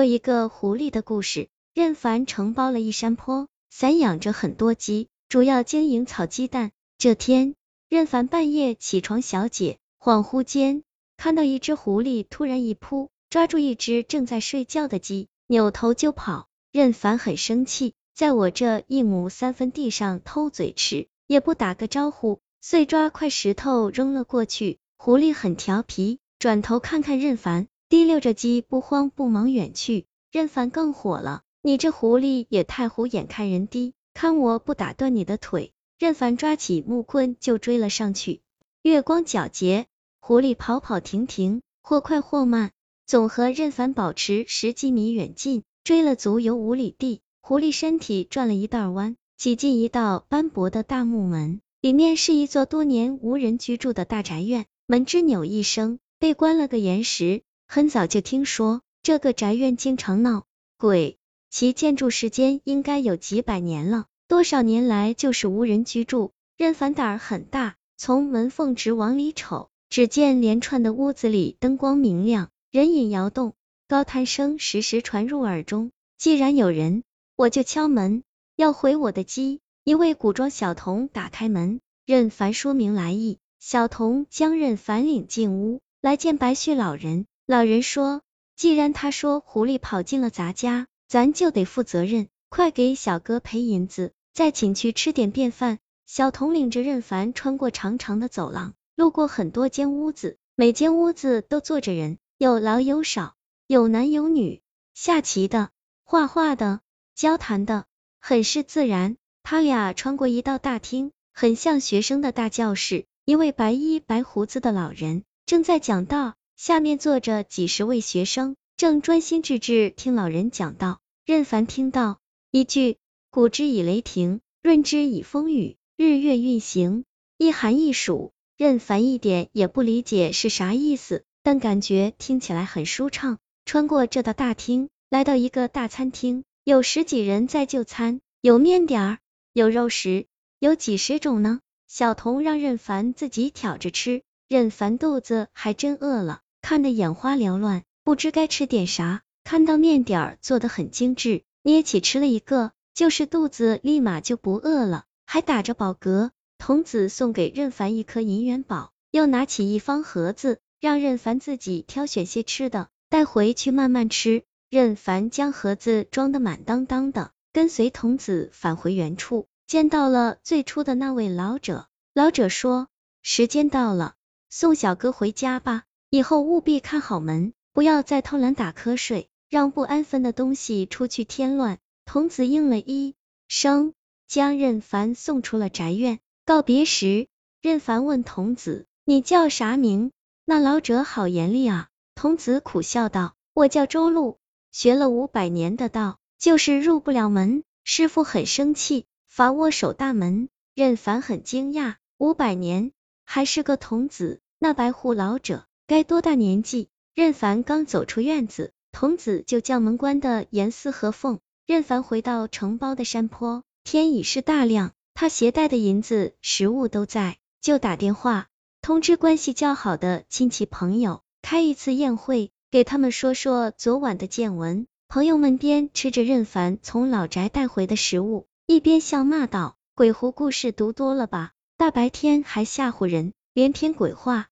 说一个狐狸的故事。任凡承包了一山坡，散养着很多鸡，主要经营草鸡蛋。这天，任凡半夜起床小解，恍惚间看到一只狐狸突然一扑，抓住一只正在睡觉的鸡，扭头就跑。任凡很生气，在我这一亩三分地上偷嘴吃，也不打个招呼，遂抓块石头扔了过去。狐狸很调皮，转头看看任凡，提溜着鸡不慌不忙远去。任凡更火了。你这狐狸也太虎眼看人低，看我不打断你的腿！任凡抓起木棍就追了上去。月光皎洁，狐狸跑跑停停，或快或慢，总和任凡保持十几米远近。追了足有五里地，狐狸身体转了一道弯，挤进一道斑驳的大木门，里面是一座多年无人居住的大宅院。门吱扭一声，被关了个严实。很早就听说这个宅院经常闹鬼。其建筑时间应该有几百年了，多少年来就是无人居住。任凡胆儿很大，从门缝直往里瞅，只见连串的屋子里灯光明亮，人影摇动，高谈声时时传入耳中。既然有人，我就敲门，要回我的鸡。一位古装小童打开门，任凡说明来意，小童将任凡领进屋，来见白须老人。老人说，既然他说狐狸跑进了咱家。咱就得负责任，快给小哥赔银子，再请去吃点便饭。小童领着任凡穿过长长的走廊，路过很多间屋子，每间屋子都坐着人，有老有少，有男有女，下棋的、画画的、交谈的，很是自然。他俩穿过一道大厅，很像学生的大教室，一位白衣白胡子的老人正在讲道，下面坐着几十位学生。正专心致志听老人讲道，任凡听到一句“古之以雷霆，润之以风雨，日月运行，一寒一暑”，任凡一点也不理解是啥意思，但感觉听起来很舒畅。穿过这道大厅，来到一个大餐厅，有十几人在就餐，有面点儿，有肉食，有几十种呢。小童让任凡自己挑着吃，任凡肚子还真饿了，看得眼花缭乱。不知该吃点啥，看到面点儿做的很精致，捏起吃了一个，就是肚子立马就不饿了，还打着饱嗝。童子送给任凡一颗银元宝，又拿起一方盒子，让任凡自己挑选些吃的，带回去慢慢吃。任凡将盒子装得满当当的，跟随童子返回原处，见到了最初的那位老者。老者说：“时间到了，送小哥回家吧，以后务必看好门。”不要再偷懒打瞌睡，让不安分的东西出去添乱。童子应了一声，将任凡送出了宅院。告别时，任凡问童子：“你叫啥名？”那老者好严厉啊！童子苦笑道：“我叫周路，学了五百年的道，就是入不了门。师傅很生气，罚我守大门。”任凡很惊讶，五百年还是个童子，那白胡老者该多大年纪？任凡刚走出院子，童子就将门关的严丝合缝。任凡回到承包的山坡，天已是大亮，他携带的银子、食物都在，就打电话通知关系较好的亲戚朋友，开一次宴会，给他们说说昨晚的见闻。朋友们边吃着任凡从老宅带回的食物，一边笑骂道：“鬼狐故事读多了吧？大白天还吓唬人，连篇鬼话。”